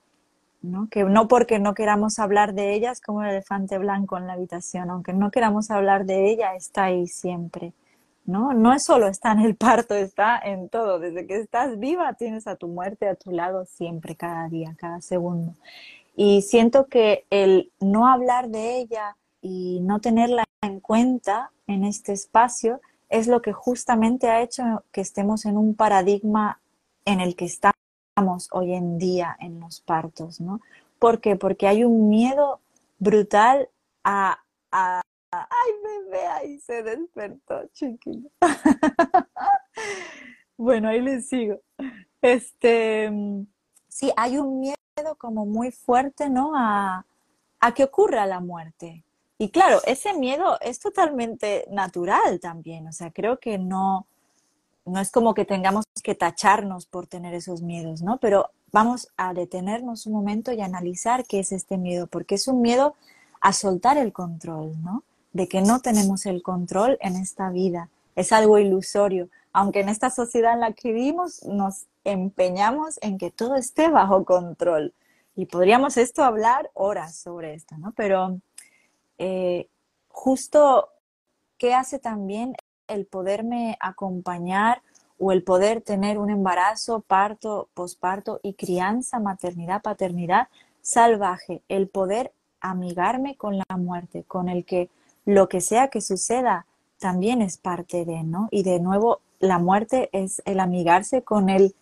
¿no? Que no porque no queramos hablar de ella es como el elefante blanco en la habitación, aunque no queramos hablar de ella, está ahí siempre. ¿no? No es solo está en el parto, está en todo. Desde que estás viva tienes a tu muerte a tu lado siempre, cada día, cada segundo. Y siento que el no hablar de ella y no tenerla en cuenta en este espacio es lo que justamente ha hecho que estemos en un paradigma en el que estamos hoy en día en los partos, ¿no? ¿Por qué? Porque hay un miedo brutal a, a ay, bebé, ahí se despertó, chiquillo. [LAUGHS] bueno, ahí les sigo. Este, sí, hay un miedo como muy fuerte, ¿no? A, a que ocurra la muerte. Y claro, ese miedo es totalmente natural también, o sea, creo que no, no es como que tengamos que tacharnos por tener esos miedos, ¿no? Pero vamos a detenernos un momento y analizar qué es este miedo, porque es un miedo a soltar el control, ¿no? De que no tenemos el control en esta vida, es algo ilusorio, aunque en esta sociedad en la que vivimos nos empeñamos en que todo esté bajo control. Y podríamos esto hablar horas sobre esto, ¿no? Pero eh, justo qué hace también el poderme acompañar o el poder tener un embarazo, parto, posparto y crianza, maternidad, paternidad salvaje, el poder amigarme con la muerte, con el que lo que sea que suceda también es parte de, ¿no? Y de nuevo, la muerte es el amigarse con el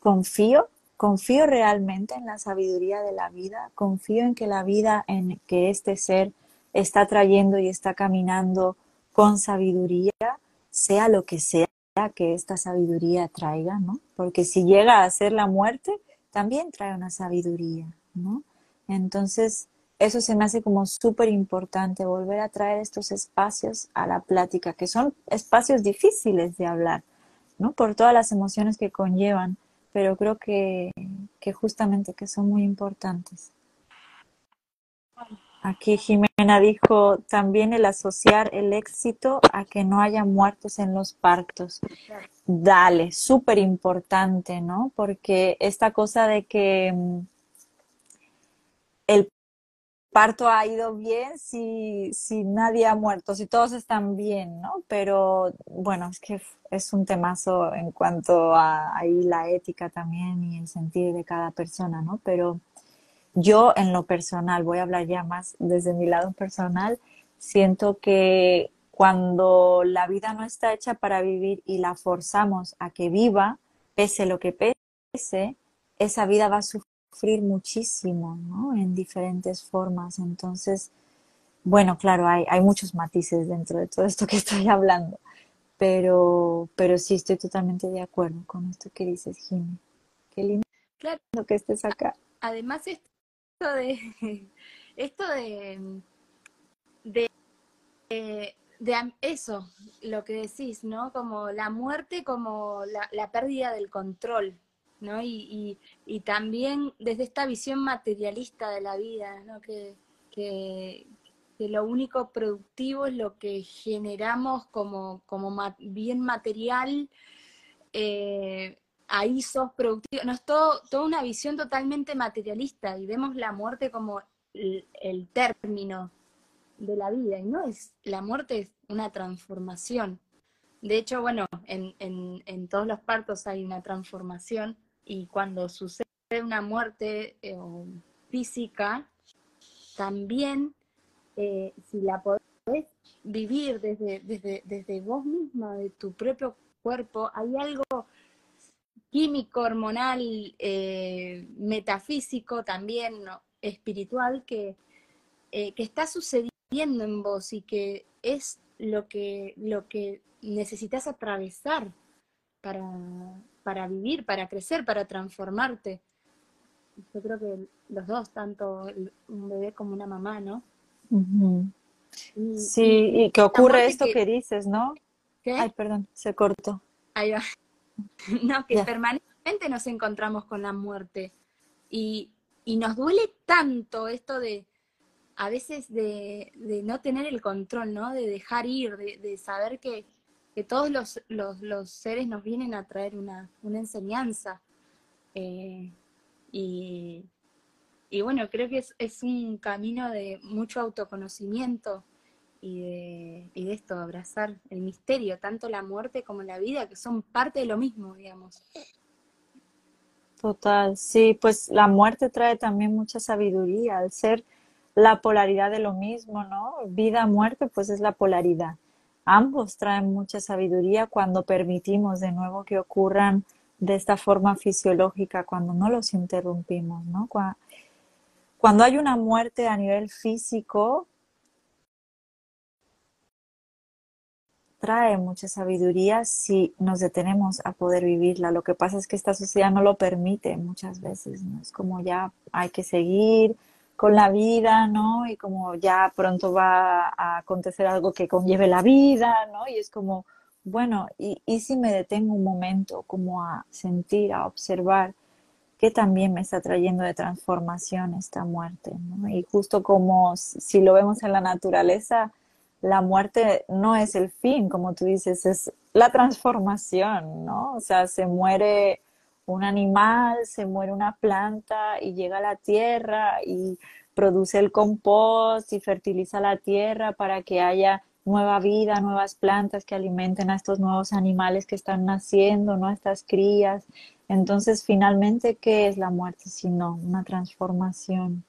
confío, confío realmente en la sabiduría de la vida, confío en que la vida, en que este ser está trayendo y está caminando con sabiduría, sea lo que sea que esta sabiduría traiga, ¿no? Porque si llega a ser la muerte, también trae una sabiduría, ¿no? Entonces, eso se me hace como súper importante, volver a traer estos espacios a la plática, que son espacios difíciles de hablar, ¿no? Por todas las emociones que conllevan, pero creo que, que justamente que son muy importantes. Aquí Jimena dijo también el asociar el éxito a que no haya muertos en los partos. Dale, súper importante, ¿no? Porque esta cosa de que mm, el parto ha ido bien si, si nadie ha muerto, si todos están bien, ¿no? Pero bueno, es que es un temazo en cuanto a ahí la ética también y el sentir de cada persona, ¿no? Pero yo en lo personal, voy a hablar ya más desde mi lado personal, siento que cuando la vida no está hecha para vivir y la forzamos a que viva, pese lo que pese, esa vida va a sufrir muchísimo, ¿no? En diferentes formas. Entonces, bueno, claro, hay, hay muchos matices dentro de todo esto que [LAUGHS] estoy hablando, pero, pero sí estoy totalmente de acuerdo con esto que dices, Jimmy. Qué lindo claro. que estés acá. Además, de [LAUGHS] esto de, de, de, eso, lo que decís, ¿no? Como la muerte, como la, pérdida del control, ¿no? Y, y, también desde esta visión materialista de la vida, ¿no? Que, que, lo único productivo es lo que generamos como, como bien material, eh, ahí sos productivo. No es todo, toda una visión totalmente materialista y vemos la muerte como el, término de la vida. Y no es, la muerte es una transformación. De hecho, bueno, en, en, todos los partos hay una transformación y cuando sucede una muerte eh, física, también eh, si la podés vivir desde, desde, desde vos misma, de tu propio cuerpo, hay algo químico, hormonal, eh, metafísico también, espiritual, que, que está sucediendo en vos y que es lo que, lo que necesitas atravesar para, para vivir, para crecer, para transformarte. Yo creo que los dos, tanto un bebé como una mamá, ¿no? sí, y, que ocurre esto que, dices, ¿no? ¿Qué? Ay, perdón, se cortó. Ahí va. [LAUGHS] No, que permanentemente nos encontramos con la muerte. Y, y nos duele tanto esto de, a veces de, de, no tener el control, ¿no? De dejar ir, de, de saber que, que todos los, los, seres nos vienen a traer una, una enseñanza. Eh, y, y, bueno, creo que es, es, un camino de mucho autoconocimiento y de, y de esto, abrazar el misterio, tanto la muerte como la vida, que son parte de lo mismo, digamos. Total, sí, pues la muerte trae también mucha sabiduría, al ser la polaridad de lo mismo, ¿no? Vida, muerte, pues es la polaridad ambos traen mucha sabiduría cuando permitimos de nuevo que ocurran de esta forma fisiológica, cuando no los interrumpimos, ¿no? Cuando hay una muerte a nivel físico, trae mucha sabiduría si nos detenemos a poder vivirla. Lo que pasa es que esta sociedad no lo permite muchas veces. Es como ya hay que seguir, con la vida, ¿no? Y como ya pronto va a acontecer algo que conlleve la vida, ¿no? Y es como, bueno, y, si me detengo un momento como a sentir, a observar qué también me está trayendo de transformación esta muerte. Y justo como si lo vemos en la naturaleza, la muerte no es el fin, como tú dices, es la transformación, ¿no? O sea, se muere un animal, se muere una planta y llega a la tierra y produce el compost y fertiliza la tierra para que haya nueva vida, nuevas plantas que alimenten a estos nuevos animales que están naciendo, ¿no? Estas crías. Entonces, finalmente, ¿qué es la muerte sino una transformación?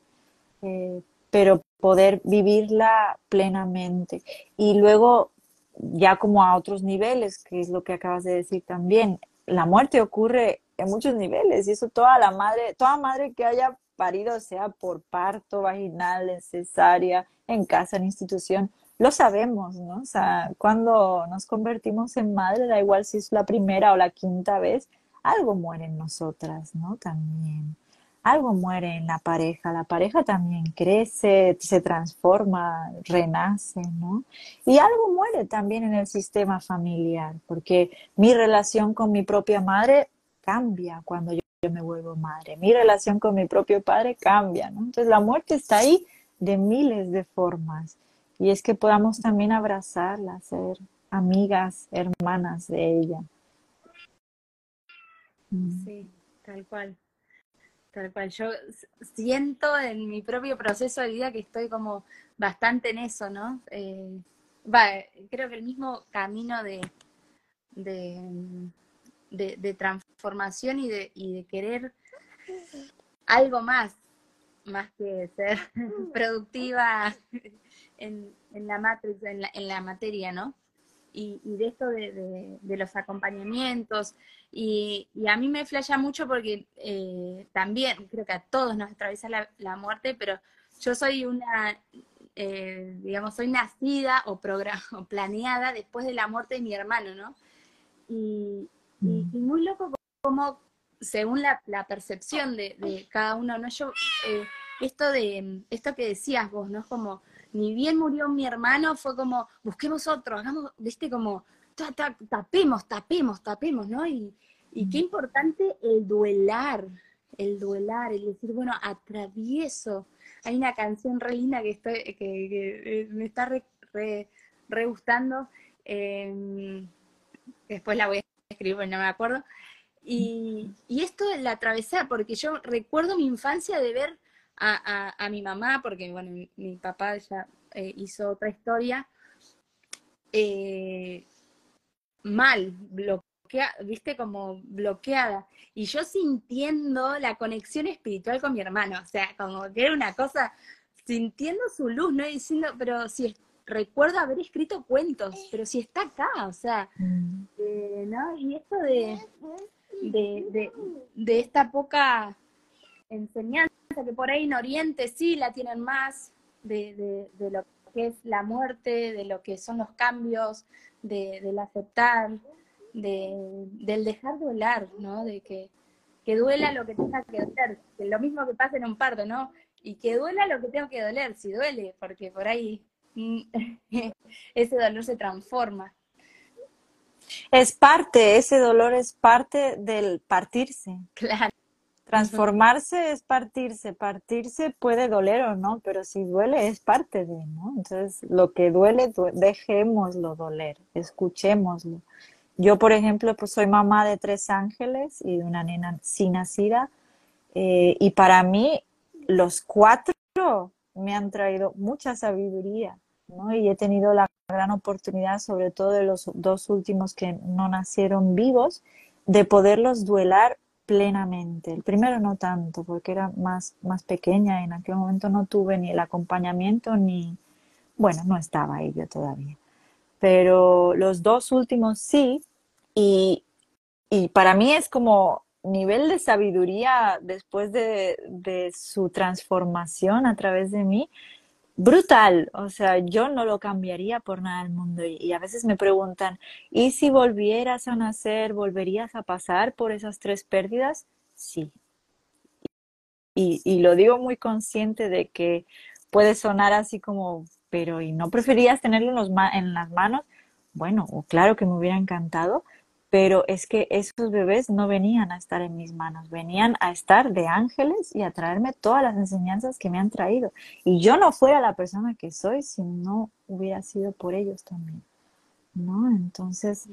Eh, pero poder vivirla plenamente. Y luego, ya como a otros niveles, que es lo que acabas de decir también, la muerte ocurre en muchos niveles y eso toda la madre, toda madre que haya parido, sea por parto vaginal, en cesárea, en casa, en institución, lo sabemos, ¿no? O sea, cuando nos convertimos en madre, da igual si es la primera o la quinta vez, algo muere en nosotras, ¿no? También. Algo muere en la pareja, la pareja también crece, se transforma, renace, ¿no? Y algo muere también en el sistema familiar, porque mi relación con mi propia madre cambia cuando yo, me vuelvo madre. Mi relación con mi propio padre cambia, ¿no? Entonces la muerte está ahí de miles de formas. Y es que podamos también abrazarla, ser amigas, hermanas de ella. Mm. Sí, tal cual. Tal cual. Yo siento en mi propio proceso de vida que estoy como bastante en eso, ¿no? Eh, creo que el mismo camino de, de de, transformación y de, y de querer algo más, más que ser [LAUGHS] productiva en, en la matriz, en la, en la, materia, ¿no? Y, y de esto de, de, los acompañamientos. Y, y, a mí me flasha mucho porque eh, también creo que a todos nos atraviesa la, la muerte, pero yo soy una, eh, digamos, soy nacida o, [LAUGHS] o planeada después de la muerte de mi hermano, ¿no? Y, y, mm. muy loco como, según la, percepción de, cada uno, ¿no? Yo, eh, esto de, esto que decías vos, ¿no? Como, ni bien murió mi hermano, fue como, busquemos otro, hagamos, viste, como, tapemos, tapemos, tapemos, ¿no? Y, y qué importante el duelar, el duelar, el decir, bueno, atravieso. Hay una canción re linda que, estoy, que, eh, me está re, re, gustando. Em, después la voy a escribir, no me acuerdo. Y, esto de la atravesar, porque yo recuerdo mi infancia de ver a, mi mamá, porque bueno, mi, papá ya eh, hizo otra historia, eh, mal, bloqueada, viste, como bloqueada. Y yo sintiendo la conexión espiritual con mi hermano, o sea, como que era una cosa, sintiendo su luz, no diciendo, pero si recuerdo haber escrito cuentos, pero si está acá, o sea, mm. eh, ¿no? Y esto de, de, de, esta poca enseñanza que por ahí en Oriente sí la tienen más, de, de, lo que es la muerte, de lo que son los cambios, de, del aceptar, de, del dejar de volar, ¿no? De que, que duela lo que tenga que doler, que lo mismo que pasa en un parto, ¿no? Y que duela lo que tengo que doler, si duele, porque por ahí mm, [LAUGHS] ese dolor se transforma. Es parte, ese dolor es parte del partirse. Claro. Transformarse es partirse, partirse puede doler o no, pero si duele es parte de, ¿no? Entonces, lo que duele, dejémoslo doler, escuchémoslo. Yo, por ejemplo, pues soy mamá de tres ángeles y de una nena sin nacida, eh, y para mí los cuatro me han traído mucha sabiduría, ¿no? Y he tenido la gran oportunidad, sobre todo de los dos últimos que no nacieron vivos, de poderlos duelar plenamente. El primero no tanto, porque era más, más pequeña y en aquel momento no tuve ni el acompañamiento ni, bueno, no estaba ella todavía. Pero los dos últimos sí, y, y para mí es como nivel de sabiduría después de, de su transformación a través de mí, brutal, o sea, yo no lo cambiaría por nada del mundo. Y, a veces me preguntan, ¿y si volvieras a nacer, volverías a pasar por esas tres pérdidas? Sí. Y, y lo digo muy consciente de que puede sonar así como, pero ¿y no preferías tenerlo en las manos? Bueno, claro que me hubiera encantado, pero es que esos bebés no venían a estar en mis manos, venían a estar de ángeles y a traerme todas las enseñanzas que me han traído. Y yo no fuera la persona que soy si no hubiera sido por ellos también. ¿No? Entonces,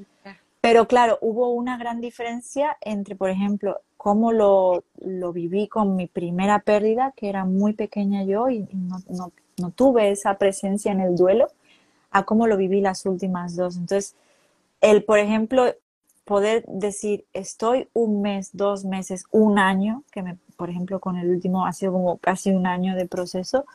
pero claro, hubo una gran diferencia entre, por ejemplo, cómo lo, lo viví con mi primera pérdida, que era muy pequeña yo y no, no, no tuve esa presencia en el duelo, a cómo lo viví las últimas dos. Entonces, el, por ejemplo, poder decir, estoy un mes, dos meses, un año, que me, por ejemplo con el último ha sido como casi un año de proceso,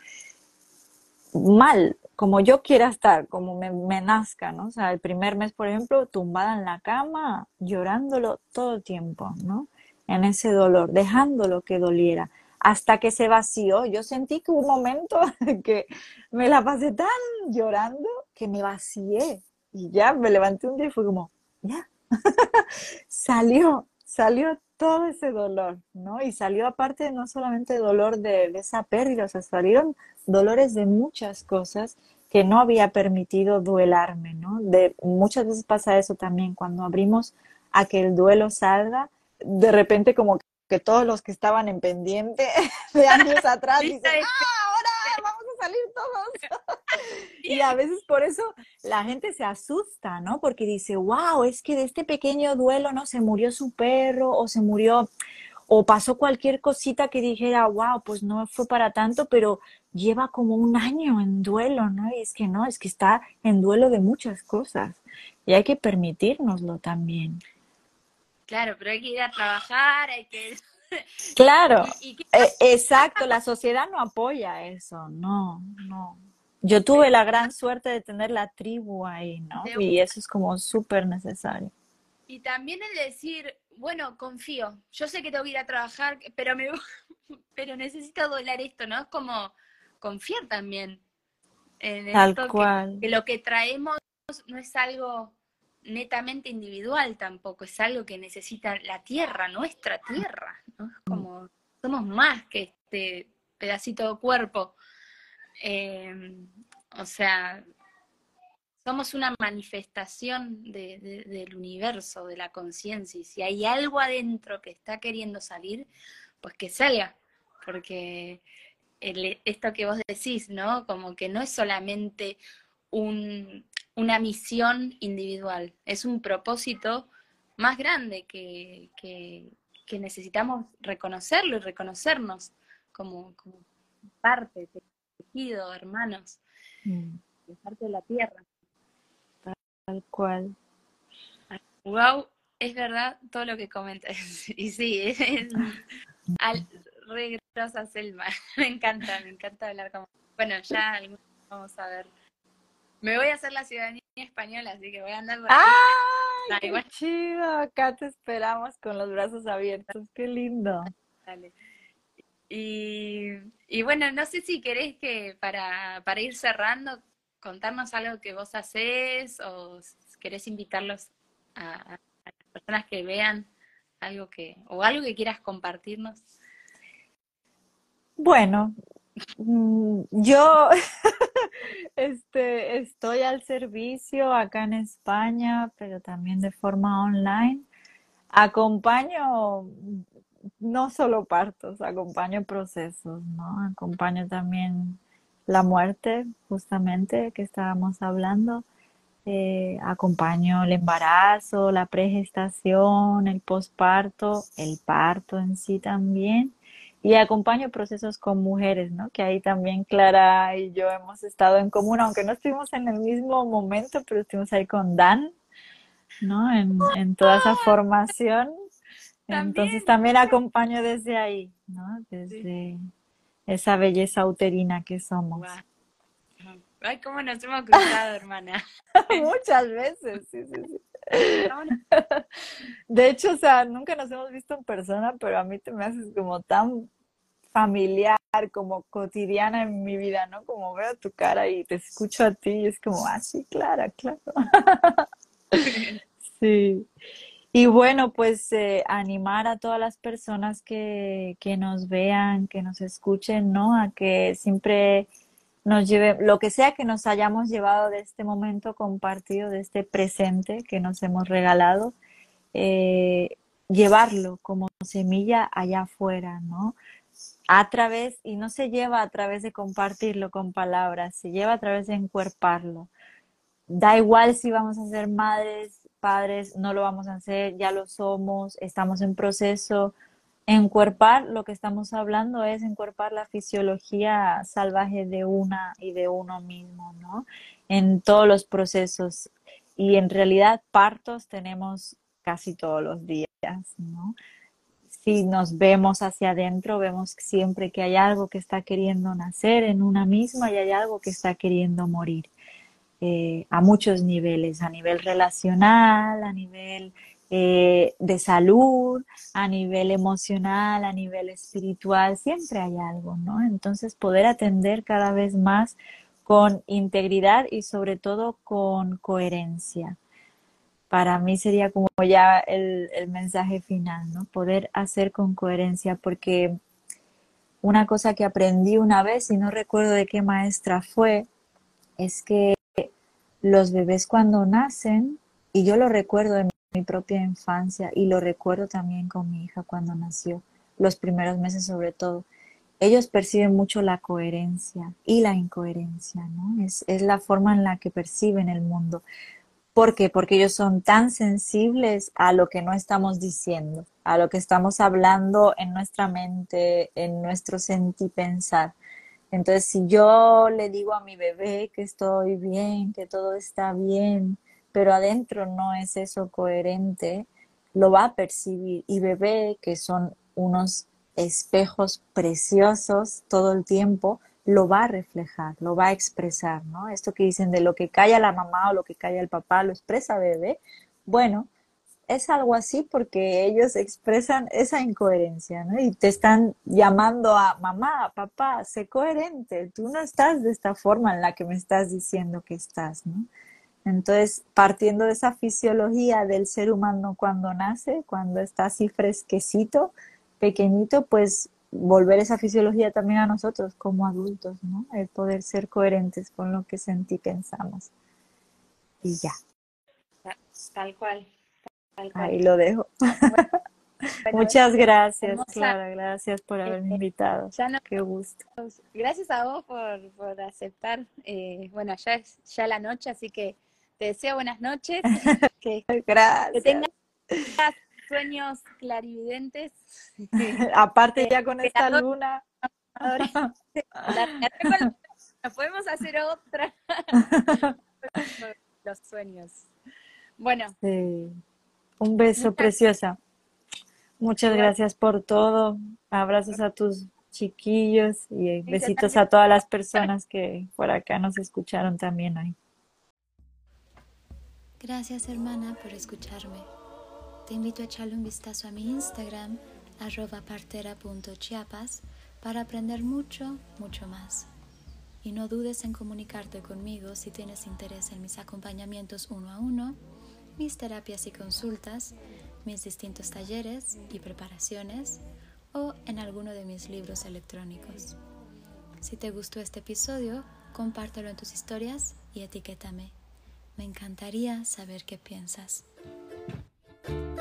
mal, como yo quiera estar, como me, me, nazca, ¿no? O sea, el primer mes, por ejemplo, tumbada en la cama, llorándolo todo el tiempo, ¿no? En ese dolor, dejándolo que doliera, hasta que se vació. Yo sentí que hubo un momento [LAUGHS] que me la pasé tan llorando que me vacié y ya me levanté un día y fue como, ya, [LAUGHS] salió, salió todo ese dolor, ¿no? Y salió aparte no solamente dolor de, esa pérdida, o sea, salieron dolores de muchas cosas que no había permitido duelarme, ¿no? De, muchas veces pasa eso también, cuando abrimos a que el duelo salga, de repente como que todos los que estaban en pendiente [LAUGHS] de años [LAUGHS] atrás dicen, ¡ah, ahora vamos a salir todos! [LAUGHS] y a veces por eso la gente se asusta, ¿no? Porque dice, wow, es que de este pequeño duelo, ¿no? Se murió su perro o se murió o pasó cualquier cosita que dijera, wow, pues no fue para tanto, pero lleva como un año en duelo, ¿no? Y es que no, es que está en duelo de muchas cosas y hay que permitirnoslo también. Claro, pero hay que ir a trabajar, hay que... Claro, e, exacto, la sociedad no apoya eso, no, no. Yo tuve la gran suerte de tener la tribu ahí, ¿no? Y eso es como súper necesario. Y también el decir, bueno, confío, yo sé que tengo que ir a trabajar, pero me [LAUGHS] pero necesito doblar esto, ¿no? Es como confiar también en Tal cual. Que, lo que traemos no es algo netamente individual tampoco, es algo que necesita la tierra, nuestra tierra, ¿no? Es como, somos más que este pedacito de cuerpo. Em, o sea, somos una manifestación del universo, de la conciencia, y si hay algo adentro que está queriendo salir, pues que salga, porque esto que vos decís, ¿no? Como que no es solamente una misión individual, es un propósito más grande que, necesitamos reconocerlo y reconocernos como, como parte tejido, hermanos, mm. parte de la tierra. Tal cual. Wow, es verdad todo lo que comentas. [LAUGHS] Y sí, es, es al, re Selma. [LAUGHS] me encanta, me encanta hablar con Bueno, ya vamos a ver. Me voy a hacer la ciudadanía española, así que voy a andar por ahí. ¡Ay! qué chido! Acá te esperamos con los brazos abiertos. ¡Qué lindo! Dale. Y, y bueno, no sé si querés que para, para ir cerrando, contarnos algo que vos hacés o querés invitarlos a, a las personas que vean algo que, o algo que quieras compartirnos. Bueno, mm, yo [LAUGHS] este, estoy al servicio acá en España, pero también de forma online. Acompaño no solo partos, acompaño procesos, ¿no? Acompaño también la muerte, justamente, que estábamos hablando. Eh, acompaño el embarazo, la pregestación, el posparto, el parto en sí también. Y acompaño procesos con mujeres, ¿no? Que ahí también Clara y yo hemos estado en común, aunque no estuvimos en el mismo momento, pero estuvimos ahí con Dan, ¿no? En, en toda esa formación. Entonces también acompaño desde ahí, ¿no? Desde esa belleza uterina que somos. Ay, cómo nos hemos cruzado, [LAUGHS] hermana. [LAUGHS] Muchas veces, sí, sí, sí. [LAUGHS] De hecho, o sea, nunca nos hemos visto en persona, pero a mí te me haces como tan familiar, como cotidiana en mi vida, ¿no? Como veo tu cara y te escucho a ti y es como, ah, sí, claro, claro. [LAUGHS] Sí. Y bueno, pues eh, animar a todas las personas que, que nos vean, que nos escuchen, ¿no? A que siempre nos lleve, lo que sea que nos hayamos llevado de este momento compartido, de este presente que nos hemos regalado, eh, llevarlo como semilla allá afuera, ¿no? A través, y no se lleva a través de compartirlo con palabras, se lleva a través de encuerparlo. Da igual si vamos a ser madres, padres, no lo vamos a hacer, ya lo somos, estamos en proceso. Encuerpar, lo que estamos hablando es encuerpar la fisiología salvaje de una y de uno mismo, ¿no? En todos los procesos. Y en realidad partos tenemos casi todos los días, ¿no? Si nos vemos hacia adentro, vemos siempre que hay algo que está queriendo nacer en una misma y hay algo que está queriendo morir. Eh, a muchos niveles, a nivel relacional, a nivel eh, de salud, a nivel emocional, a nivel espiritual, siempre hay algo, ¿no? Entonces poder atender cada vez más con integridad y sobre todo con coherencia. Para mí sería como ya el, mensaje final, ¿no? Poder hacer con coherencia, porque una cosa que aprendí una vez, y no recuerdo de qué maestra fue, es que los bebés cuando nacen, y yo lo recuerdo en mi propia infancia y lo recuerdo también con mi hija cuando nació, los primeros meses sobre todo, ellos perciben mucho la coherencia y la incoherencia, ¿no? Es, es la forma en la que perciben el mundo. ¿Por qué? Porque ellos son tan sensibles a lo que no estamos diciendo, a lo que estamos hablando en nuestra mente, en nuestro sentir pensar. Entonces, si yo le digo a mi bebé que estoy bien, que todo está bien, pero adentro no es eso coherente, lo va a percibir. Y bebé, que son unos espejos preciosos todo el tiempo, lo va a reflejar, lo va a expresar, ¿no? Esto que dicen de lo que calla la mamá o lo que calla el papá, lo expresa bebé. Bueno, es algo así porque ellos expresan esa incoherencia, ¿no? Y te están llamando a mamá, papá, sé coherente, tú no estás de esta forma en la que me estás diciendo que estás, ¿no? Entonces, partiendo de esa fisiología del ser humano cuando nace, cuando está así fresquecito, pequeñito, pues volver esa fisiología también a nosotros como adultos, ¿no? El poder ser coherentes con lo que sentí pensamos. Y ya. Tal cual. Ahí lo dejo. [LAUGHS] Muchas gracias, Clara, gracias por haberme este, invitado. Qué gusto. Gracias a vos por, aceptar. Eh, bueno, ya es ya la noche, así que te deseo buenas noches. [LAUGHS] Que, gracias. Que tengas sueños clarividentes. [LAUGHS] Aparte ya con esta luna. [LAUGHS] Podemos hacer otra. [LAUGHS] Los sueños. Bueno. Sí. Un beso, preciosa. Muchas gracias por todo. Abrazos a tus chiquillos y besitos a todas las personas que por acá nos escucharon también hoy. Gracias hermana por escucharme. Te invito a echarle un vistazo a mi Instagram, arroba partera.chiapas, para aprender mucho, mucho más. Y no dudes en comunicarte conmigo si tienes interés en mis acompañamientos uno a uno, mis terapias y consultas, mis distintos talleres y preparaciones o en alguno de mis libros electrónicos. Si te gustó este episodio, compártelo en tus historias y etiquétame. Me encantaría saber qué piensas. Música